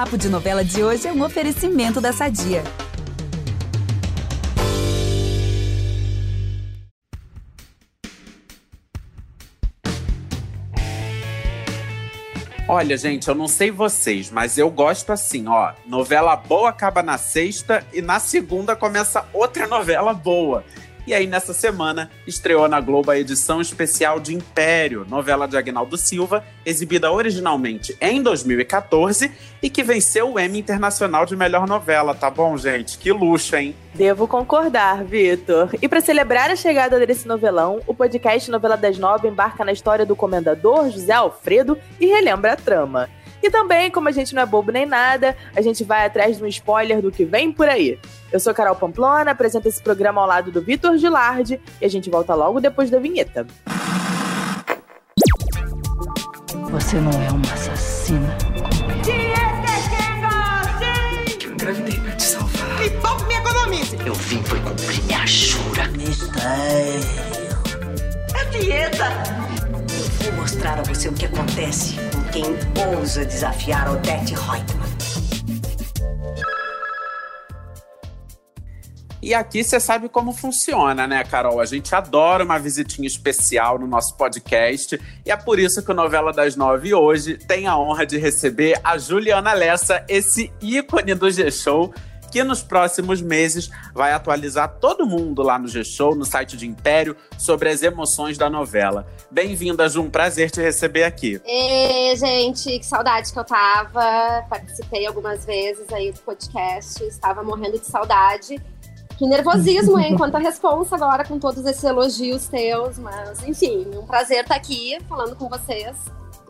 Papo de Novela de hoje é um oferecimento da Sadia. Olha, gente, eu não sei vocês, mas eu gosto assim, ó. Novela boa acaba na sexta e na segunda começa outra novela boa. E aí, nessa semana, estreou na Globo a edição especial de Império, novela de Agnaldo Silva, exibida originalmente em 2014 e que venceu o Emmy Internacional de Melhor Novela, tá bom, gente? Que luxo, hein? Devo concordar, Vitor. E para celebrar a chegada desse novelão, o podcast Novela das Nove embarca na história do comendador José Alfredo e relembra a trama. E também, como a gente não é bobo nem nada, a gente vai atrás de um spoiler do que vem por aí. Eu sou Carol Pamplona, apresento esse programa ao lado do Vitor Gilardi e a gente volta logo depois da vinheta. Você não é uma assassina. Eu engravidei pra te salvar. Me poupe me economize. Eu vim foi cumprir minha jura. É dieta. Mostrar a você o que acontece com quem ousa desafiar Odette Reutemann. E aqui você sabe como funciona, né, Carol? A gente adora uma visitinha especial no nosso podcast. E é por isso que o Novela das Nove hoje tem a honra de receber a Juliana Lessa, esse ícone do G-Show, que nos próximos meses vai atualizar todo mundo lá no G-Show, no site de Império, sobre as emoções da novela. Bem-vinda, Ju, um prazer te receber aqui. Ê, gente, que saudade que eu tava. Participei algumas vezes aí do podcast, estava morrendo de saudade. Que nervosismo, hein? Quanta responsa agora com todos esses elogios teus, mas enfim, um prazer estar aqui falando com vocês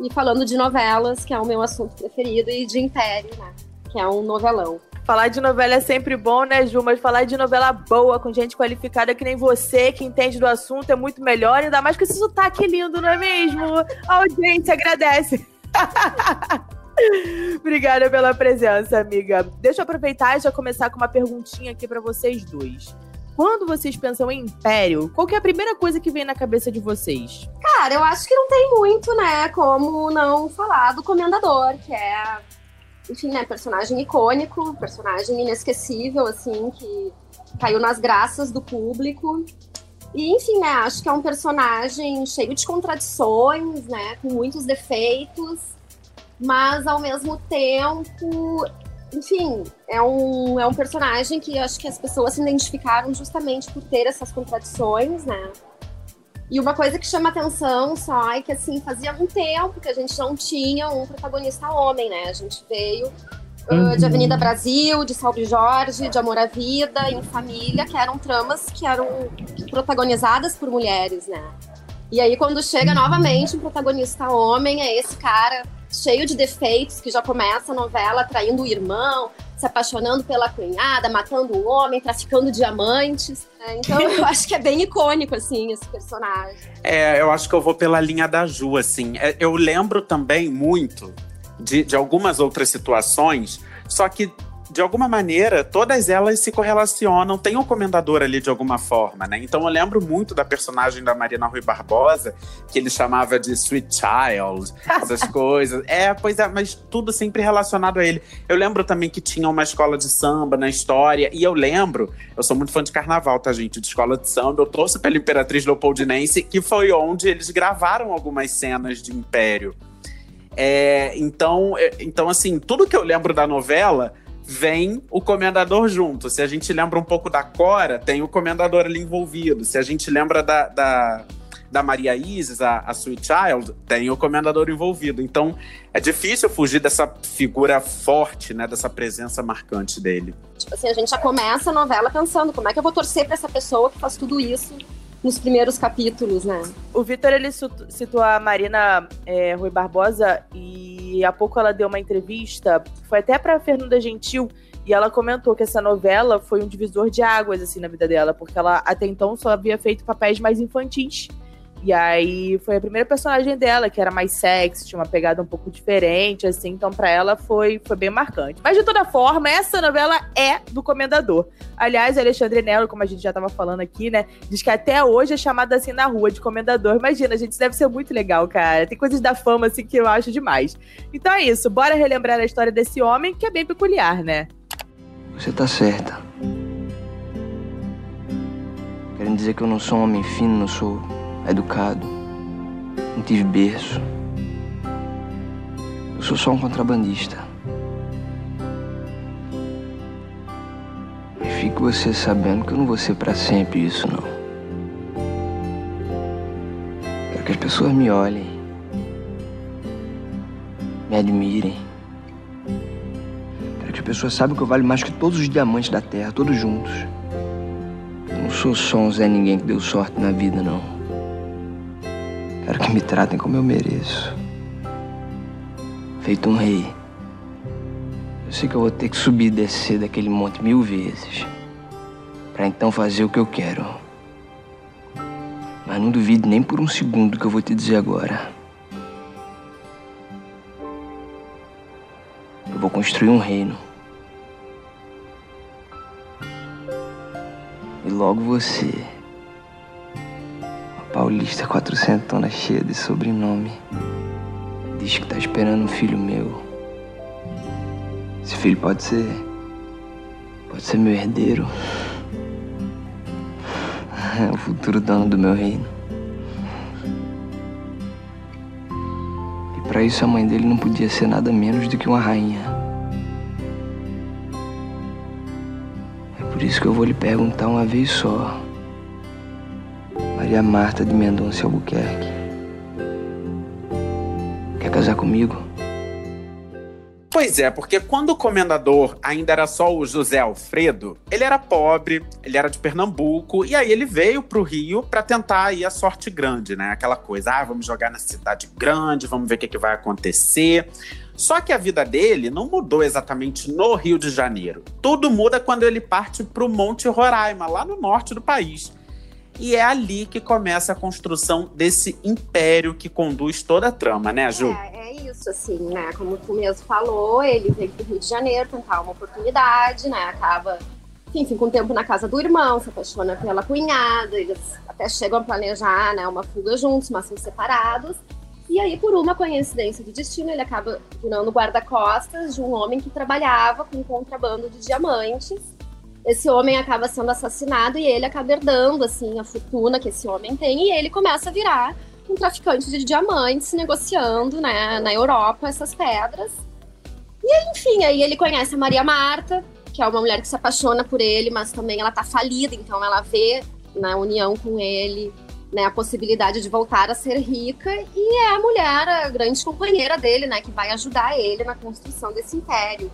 e falando de novelas, que é o meu assunto preferido, e de Império, né? Que é um novelão. Falar de novela é sempre bom, né, Ju? Mas falar de novela boa, com gente qualificada que nem você, que entende do assunto, é muito melhor. Ainda mais com esse sotaque lindo, não é mesmo? A audiência agradece. Obrigada pela presença, amiga. Deixa eu aproveitar e já começar com uma perguntinha aqui pra vocês dois. Quando vocês pensam em Império, qual é a primeira coisa que vem na cabeça de vocês? Cara, eu acho que não tem muito, né, como não falar do Comendador, que é, enfim, né, personagem icônico, personagem inesquecível, assim, que caiu nas graças do público. E, enfim, né, acho que é um personagem cheio de contradições, né, com muitos defeitos, mas ao mesmo tempo, enfim, é um, é um personagem que acho que as pessoas se identificaram justamente por ter essas contradições, né? E uma coisa que chama atenção só é que, assim, fazia um tempo que a gente não tinha um protagonista homem, né? A gente veio uh, de Avenida Brasil, de Salve Jorge, de Amor à Vida, em Família, que eram tramas que eram protagonizadas por mulheres, né? E aí, quando chega novamente um protagonista homem, é esse cara cheio de defeitos que já começa a novela traindo o irmão, se apaixonando pela cunhada, matando o homem, traficando diamantes. né? Então eu acho que é bem icônico, assim, esse personagem. É, eu acho que eu vou pela linha da Ju, assim. É, eu lembro também muito de, de algumas outras situações, só que de alguma maneira, todas elas se correlacionam, tem um comendador ali de alguma forma, né? Então eu lembro muito da personagem da Marina Rui Barbosa, que ele chamava de Sweet Child, essas coisas. É, pois é, mas tudo sempre relacionado a ele. Eu lembro também que tinha uma escola de samba na história, e eu lembro, eu sou muito fã de carnaval, tá, gente? De escola de samba, eu torço pela Imperatriz Leopoldinense, que foi onde eles gravaram algumas cenas de Império. É, então, é, então, assim, tudo que eu lembro da novela vem o comendador junto. Se a gente lembra um pouco da Cora, tem o comendador ali envolvido. Se a gente lembra da, da, da Maria Isis, a, a Sweet Child, tem o comendador envolvido. Então é difícil fugir dessa figura forte, né? Dessa presença marcante dele. Tipo assim, a gente já começa a novela pensando como é que eu vou torcer pra essa pessoa que faz tudo isso nos primeiros capítulos, né? O Vitor, ele citou a Marina é, Rui Barbosa e há pouco ela deu uma entrevista, foi até pra Fernanda Gentil, e ela comentou que essa novela foi um divisor de águas, assim, na vida dela, porque ela até então só havia feito papéis mais infantis. E aí foi a primeira personagem dela, que era mais sexy, tinha uma pegada um pouco diferente, assim, então para ela foi, foi bem marcante. Mas de toda forma, essa novela é do Comendador. Aliás, Alexandre Nelo, como a gente já tava falando aqui, né, diz que até hoje é chamado assim na rua de Comendador. Imagina, gente, isso deve ser muito legal, cara. Tem coisas da fama, assim, que eu acho demais. Então é isso, bora relembrar a história desse homem, que é bem peculiar, né? Você tá certa. Querem dizer que eu não sou um homem fino, não sou educado, não tive berço. Eu sou só um contrabandista. E fique você sabendo que eu não vou ser pra sempre isso, não. Quero que as pessoas me olhem, me admirem. Quero que as pessoas saibam que eu valho mais que todos os diamantes da Terra, todos juntos. Eu não sou só um Zé Ninguém que deu sorte na vida, não. Quero que me tratem como eu mereço. Feito um rei. Eu sei que eu vou ter que subir e descer daquele monte mil vezes. Pra então fazer o que eu quero. Mas não duvide nem por um segundo do que eu vou te dizer agora. Eu vou construir um reino. E logo você. Paulista quatrocentona cheia de sobrenome. Diz que tá esperando um filho meu. Esse filho pode ser. Pode ser meu herdeiro. É o futuro dono do meu reino. E pra isso a mãe dele não podia ser nada menos do que uma rainha. É por isso que eu vou lhe perguntar uma vez só. Maria Marta de Mendonça Albuquerque. Quer casar comigo? Pois é, porque quando o comendador ainda era só o José Alfredo, ele era pobre, ele era de Pernambuco, e aí ele veio pro Rio para tentar aí a sorte grande, né? Aquela coisa, ah, vamos jogar na cidade grande, vamos ver o que, que vai acontecer. Só que a vida dele não mudou exatamente no Rio de Janeiro. Tudo muda quando ele parte pro Monte Roraima, lá no norte do país. E é ali que começa a construção desse império que conduz toda a trama, né, Ju? É, é isso, assim, né? Como tu mesmo falou, ele veio pro Rio de Janeiro tentar uma oportunidade, né? Acaba, enfim, fica um tempo na casa do irmão, se apaixona pela cunhada, eles até chegam a planejar, né, uma fuga juntos, mas são separados. E aí, por uma coincidência do destino, ele acaba virando guarda-costas de um homem que trabalhava com contrabando de diamantes esse homem acaba sendo assassinado e ele acaba herdando assim a fortuna que esse homem tem e ele começa a virar um traficante de diamantes negociando né, na Europa essas pedras. E enfim aí ele conhece a Maria Marta que é uma mulher que se apaixona por ele mas também ela tá falida então ela vê na união com ele né, a possibilidade de voltar a ser rica e é a mulher a grande companheira dele né que vai ajudar ele na construção desse império.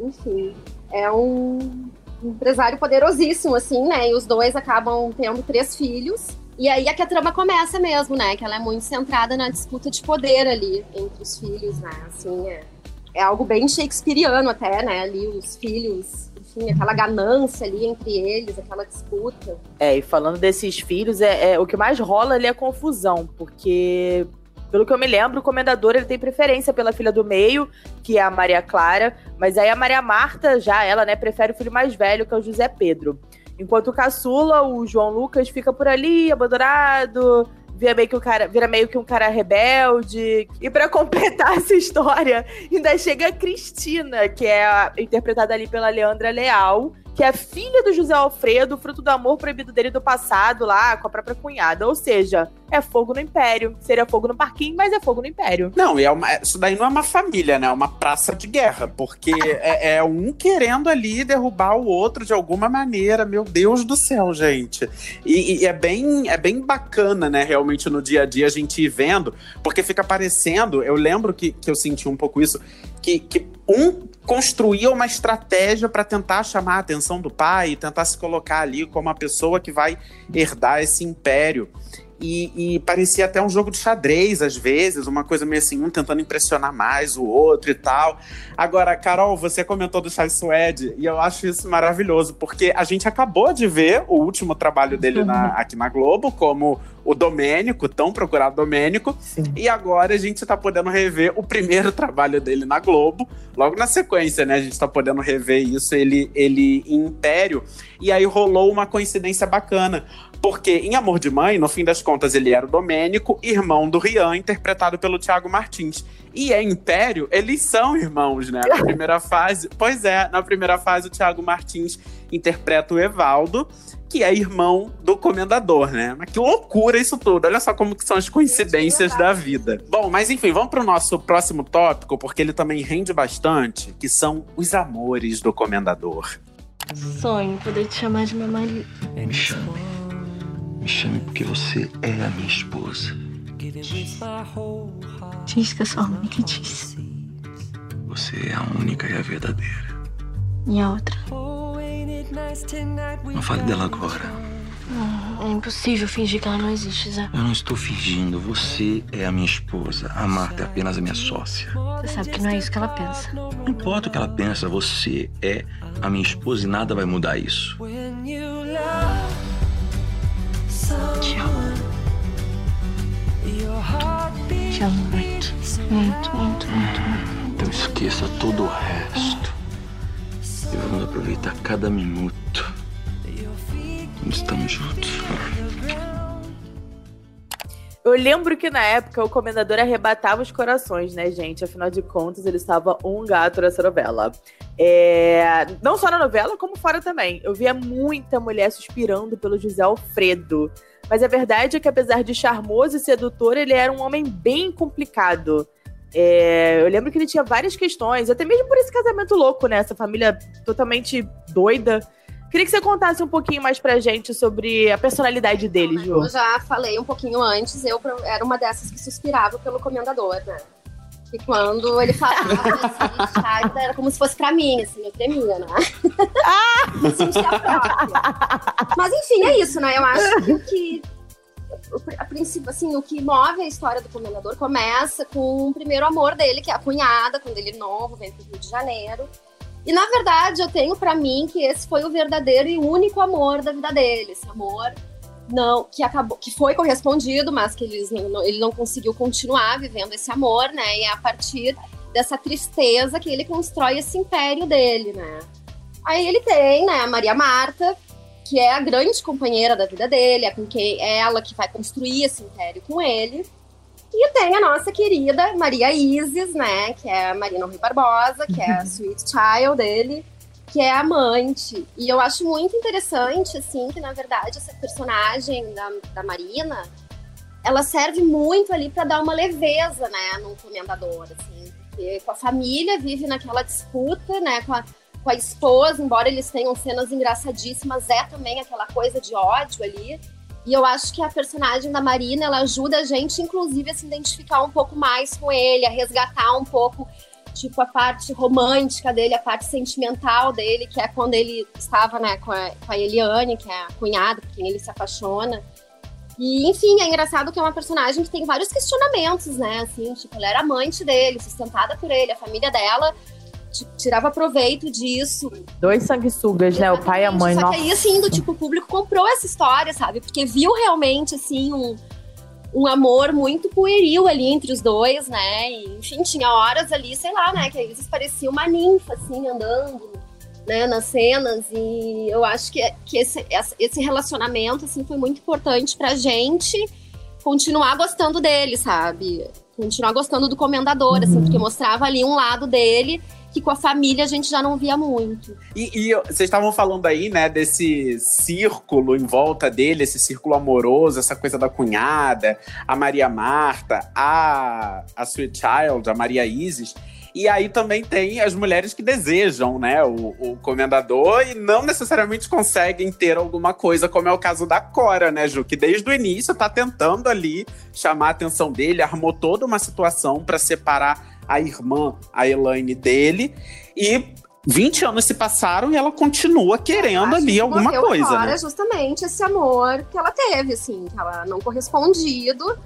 Enfim é um empresário poderosíssimo, assim, né? E os dois acabam tendo três filhos. E aí é que a trama começa mesmo, né? Que ela é muito centrada na disputa de poder ali entre os filhos, né? Assim, é, é algo bem shakespeariano até, né? Ali os filhos, enfim, aquela ganância ali entre eles, aquela disputa. É, e falando desses filhos, é, é o que mais rola ali é confusão, porque pelo que eu me lembro, o comendador ele tem preferência pela filha do meio, que é a Maria Clara, mas aí a Maria Marta, já ela, né, prefere o filho mais velho, que é o José Pedro. Enquanto o caçula, o João Lucas, fica por ali, abandonado, vira meio que um cara, vira meio que um cara rebelde. E para completar essa história, ainda chega a Cristina, que é interpretada ali pela Leandra Leal, que é filha do José Alfredo, fruto do amor proibido dele do passado lá com a própria cunhada. Ou seja, é fogo no império. Seria fogo no parquinho, mas é fogo no império. Não, e é uma, isso daí não é uma família, né? É uma praça de guerra, porque é, é, um querendo ali derrubar o outro de alguma maneira. Meu Deus do céu, gente. E, e é, bem, é bem bacana, né? Realmente no dia a dia a gente ir vendo, porque fica parecendo. Eu lembro que, que eu senti um pouco isso, que, que um construía uma estratégia para tentar chamar a atenção do pai e tentar se colocar ali como a pessoa que vai herdar esse império. E, e, parecia até um jogo de xadrez, às vezes, uma coisa meio assim, um tentando impressionar mais o outro e tal. Agora, Carol, você comentou do Chai Suede, e eu acho isso maravilhoso, porque a gente acabou de ver o último trabalho dele na, aqui na Globo, como o Domênico, tão procurado Domênico. Sim. E agora a gente tá podendo rever o primeiro trabalho dele na Globo. Logo na sequência, né? A gente tá podendo rever isso, ele, ele em Império. E aí rolou uma coincidência bacana. Porque em Amor de Mãe, no fim das contas, ele era o Domênico, irmão do Rian, interpretado pelo Thiago Martins. E em Império, eles são irmãos, né? Na primeira fase. Pois é, na primeira fase, o Thiago Martins interpreta o Evaldo, que é irmão do comendador, né? Mas que loucura isso tudo. Olha só como que são as coincidências da vida. Bom, mas enfim, vamos pro nosso próximo tópico, porque ele também rende bastante, que são os amores do comendador. Sonho poder te chamar de meu marido. Me chame. Me chame porque você é a minha esposa. Diz que eu sou a única disse. Você é a única e a verdadeira. E a outra? Não fale dela agora. Não, é impossível fingir que ela não existe, Zé. Eu não estou fingindo. Você é a minha esposa. A Marta é apenas a minha sócia. Você sabe que não é isso que ela pensa. Não importa o que ela pensa, você é a minha esposa e nada vai mudar isso. Te amo. Te amo muito. Muito, muito, muito, muito. Então esqueça todo o resto. Vamos aproveitar cada minuto. Estamos juntos. Eu lembro que na época o comendador arrebatava os corações, né, gente? Afinal de contas, ele estava um gato nessa novela. É... Não só na novela, como fora também. Eu via muita mulher suspirando pelo José Alfredo. Mas a verdade é que, apesar de charmoso e sedutor, ele era um homem bem complicado. É, eu lembro que ele tinha várias questões, até mesmo por esse casamento louco, né? Essa família totalmente doida. Queria que você contasse um pouquinho mais pra gente sobre a personalidade dele, Ju. Eu já falei um pouquinho antes, eu era uma dessas que suspirava pelo comendador, né? E quando ele falava assim, era como se fosse pra mim, assim, eu tremia, né? Me sentia própria. Mas enfim, é isso, né? Eu acho que A princípio, assim, o que move a história do comendador começa com o primeiro amor dele, que é a cunhada, quando ele é novo, vem pro Rio de Janeiro. E na verdade, eu tenho pra mim que esse foi o verdadeiro e único amor da vida dele. Esse amor não que acabou, que foi correspondido, mas que eles não- ele não conseguiu continuar vivendo esse amor, né? E é a partir dessa tristeza que ele constrói esse império dele, né? Aí ele tem, né, a Maria Marta, que é a grande companheira da vida dele, é com quem é ela que vai construir esse império com ele. E tem a nossa querida Maria Isis, né, que é a Marina Rui Barbosa, que é a sweet child dele, que é a amante. E eu acho muito interessante, assim, que na verdade essa personagem da, da Marina, ela serve muito ali para dar uma leveza, né, num comendador, assim, porque com a família vive naquela disputa, né, com a, com a esposa, embora eles tenham cenas engraçadíssimas, é também aquela coisa de ódio ali. E eu acho que a personagem da Marina, ela ajuda a gente, inclusive, a se identificar um pouco mais com ele, a resgatar um pouco, tipo, a parte romântica dele, a parte sentimental dele, que é quando ele estava, né, com a, com a Eliane, que é a cunhada, por quem ele se apaixona. E, enfim, é engraçado que é uma personagem que tem vários questionamentos, né, assim, tipo, ela era amante dele, sustentada por ele, a família dela tirava proveito disso, Dois sanguessugas, né? O pai e a mãe. só Nossa. que aí, assim, do tipo, o público comprou essa história, sabe? Porque viu realmente, assim, um, um amor muito pueril ali entre os dois, né? E, enfim, tinha horas ali, sei lá, né? Que a Isis parecia uma ninfa, assim, andando, né? Nas cenas. E eu acho que, que esse, esse relacionamento, assim, foi muito importante pra gente continuar gostando dele, sabe? Continuar gostando do comendador, assim, porque mostrava ali um lado dele que com a família a gente já não via muito. E, e vocês estavam falando aí, né, desse círculo em volta dele, esse círculo amoroso, essa coisa da cunhada, a Maria Marta, a, a Sweet Child, a Maria Isis. E aí também tem as mulheres que desejam, né, o, o comendador e não necessariamente conseguem ter alguma coisa, como é o caso da Cora, né, Ju? Que desde o início tá tentando ali chamar a atenção dele, armou toda uma situação para separar a irmã, a Elaine, dele. E 20 anos se passaram e ela continua querendo ali que alguma coisa, fora né? justamente esse amor que ela teve, assim, que ela não correspondido,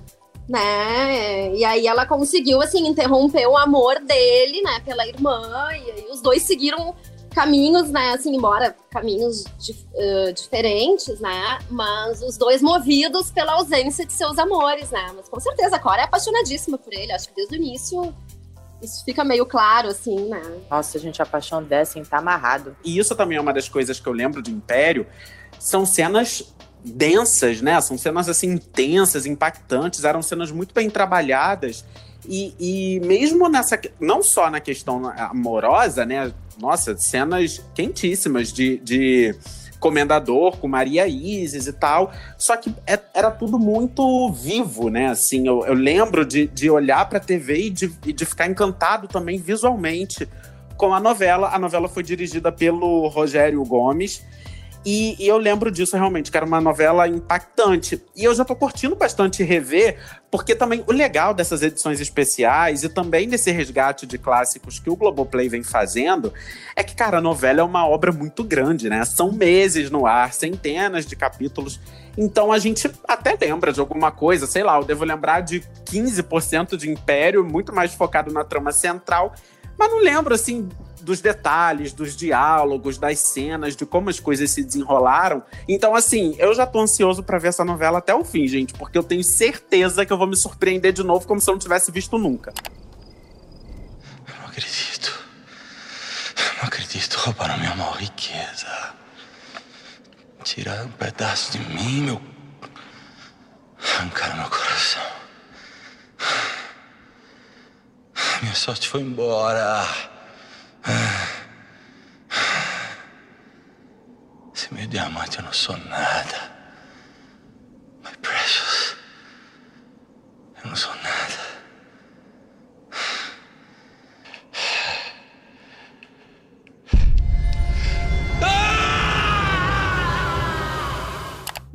né? E aí ela conseguiu, assim, interromper o amor dele, né, pela irmã, e aí os dois seguiram caminhos, né? Assim, embora caminhos uh, diferentes, né? Mas os dois movidos pela ausência de seus amores, né? Mas com certeza a Cora é apaixonadíssima por ele. Acho que desde o início isso fica meio claro, assim, né? Nossa, gente, a paixão dessa, tá amarrado. E isso também é uma das coisas que eu lembro de Império. São cenas densas, né? São cenas assim intensas, impactantes, eram cenas muito bem trabalhadas. E, e mesmo nessa. Não só na questão amorosa, né? Nossa, cenas quentíssimas de, de comendador com Maria Isis e tal. Só que é, era tudo muito vivo, né? Assim, eu, eu lembro de, de olhar pra TV e de, e de ficar encantado também visualmente com a novela. A novela foi dirigida pelo Rogério Gomes. E, e, eu lembro disso realmente, que era uma novela impactante. E eu já tô curtindo bastante rever, porque também o legal dessas edições especiais e também desse resgate de clássicos que o Globoplay vem fazendo é que, cara, a novela é uma obra muito grande, né? São meses no ar, centenas de capítulos. Então a gente até lembra de alguma coisa, sei lá, eu devo lembrar de 15% de Império, muito mais focado na trama central, mas não lembro, assim, dos detalhes, dos diálogos, das cenas, de como as coisas se desenrolaram. Então, assim, eu já tô ansioso para ver essa novela até o fim, gente, porque eu tenho certeza que eu vou me surpreender de novo como se eu não tivesse visto nunca. Eu não acredito. Eu não acredito. Roubaram minha maior riqueza. Tiraram um pedaço de mim, meu. Arrancaram meu coração. Minha sorte foi embora. Sem meu diamante eu não sou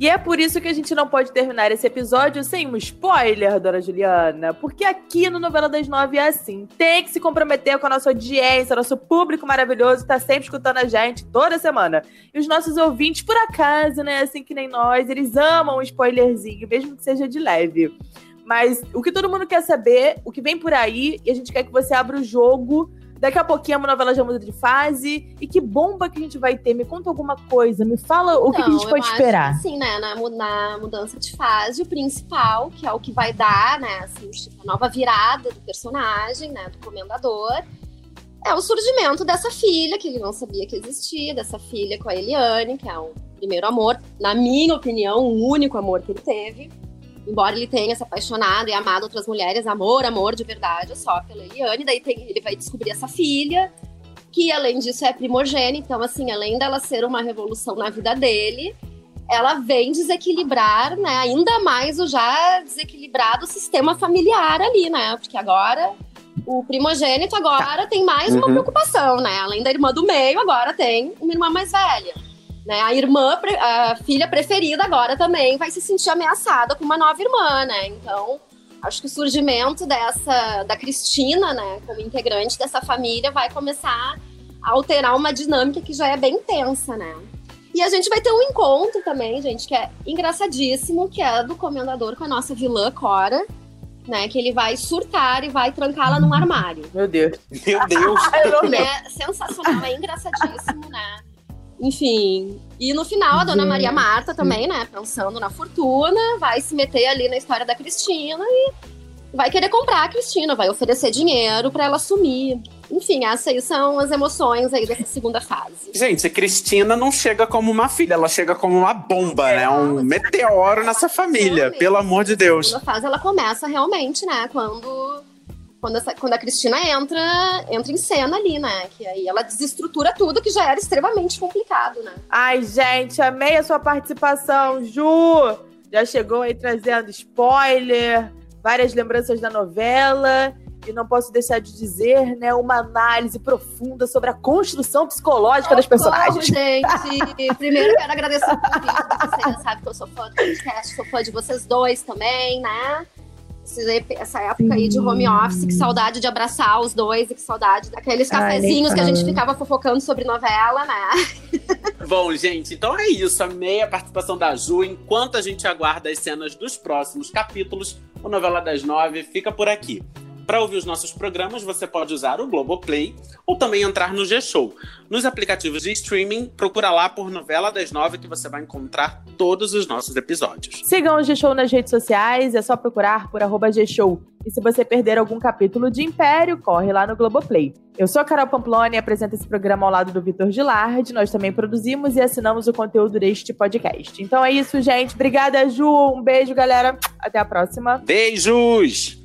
E é por isso que a gente não pode terminar esse episódio sem um spoiler, dona Juliana. Porque aqui no Novela das Nove é assim: tem que se comprometer com a nossa audiência, nosso público maravilhoso, tá sempre escutando a gente toda semana. E os nossos ouvintes, por acaso, né, assim que nem nós, eles amam um spoilerzinho, mesmo que seja de leve. Mas o que todo mundo quer saber, o que vem por aí, e a gente quer que você abra o jogo Daqui a pouquinho a novela já muda de fase. E que bomba que a gente vai ter? Me conta alguma coisa. Me fala o que, que a gente pode esperar. Sim, né? Na, na, mudança de fase, o principal, que é o que vai dar, né? Assim, tipo, a nova virada do personagem, né? Do comendador. É o surgimento dessa filha, que ele não sabia que existia, dessa filha com a Eliane, que é o primeiro amor, na minha opinião, o único amor que ele teve embora ele tenha se apaixonado e amado outras mulheres, amor, amor de verdade, só pela Eliane. Daí tem, ele vai descobrir essa filha, que além disso é primogênita. Então, assim, além dela ser uma revolução na vida dele, ela vem desequilibrar, né, ainda mais o já desequilibrado sistema familiar ali, né? Porque agora o primogênito agora tem mais uma uhum. preocupação, né? Além da irmã do meio, agora tem uma irmã mais velha. Né? A irmã, a filha preferida agora também vai se sentir ameaçada com uma nova irmã, né? Então, acho que o surgimento dessa da Cristina, né, como integrante dessa família, vai começar a alterar uma dinâmica que já é bem tensa, né? E a gente vai ter um encontro também, gente, que é engraçadíssimo, que é do comendador com a nossa vilã Cora, né? Que ele vai surtar e vai trancá-la num armário. Meu Deus. Meu Deus. é sensacional, é engraçadíssimo, né? Enfim. E no final, a dona Maria Marta também, né? Pensando na fortuna, vai se meter ali na história da Cristina e vai querer comprar a Cristina, vai oferecer dinheiro para ela sumir. Enfim, essas aí são as emoções aí dessa segunda fase. Gente, a Cristina não chega como uma filha, ela chega como uma bomba, é, né? Um meteoro nessa família, pelo amor de Deus. A segunda fase ela começa realmente, né? Quando quando, essa, quando a Cristina entra, entra em cena ali, né? Que aí ela desestrutura tudo que já era extremamente complicado, né? Ai, gente, amei a sua participação, Ju! Já chegou aí trazendo spoiler, várias lembranças da novela. E não posso deixar de dizer, né, uma análise profunda sobre a construção psicológica das personagens. gente. Primeiro quero agradecer o convite. Você sabe que eu sou fã do podcast, sou fã de vocês dois também, né? Essa época aí de home office, que saudade de abraçar os dois e que saudade daqueles cafezinhos Ai, que a gente ficava fofocando sobre novela, né? Bom, gente, então é isso. Amei a participação da Ju. Enquanto a gente aguarda as cenas dos próximos capítulos, o Novela das Nove fica por aqui. Para ouvir os nossos programas, você pode usar o Globoplay ou também entrar no G-Show. Nos aplicativos de streaming, procura lá por Novela das Nove que você vai encontrar todos os nossos episódios. Sigam o G-Show nas redes sociais, é só procurar por arroba G-Show. E se você perder algum capítulo de Império, corre lá no Globoplay. Eu sou a Carol Pamploni e apresento esse programa ao lado do Vitor Gilardi. Nós também produzimos e assinamos o conteúdo deste podcast. Então é isso, gente. Obrigada, Ju. Um beijo, galera. Até a próxima. Beijos!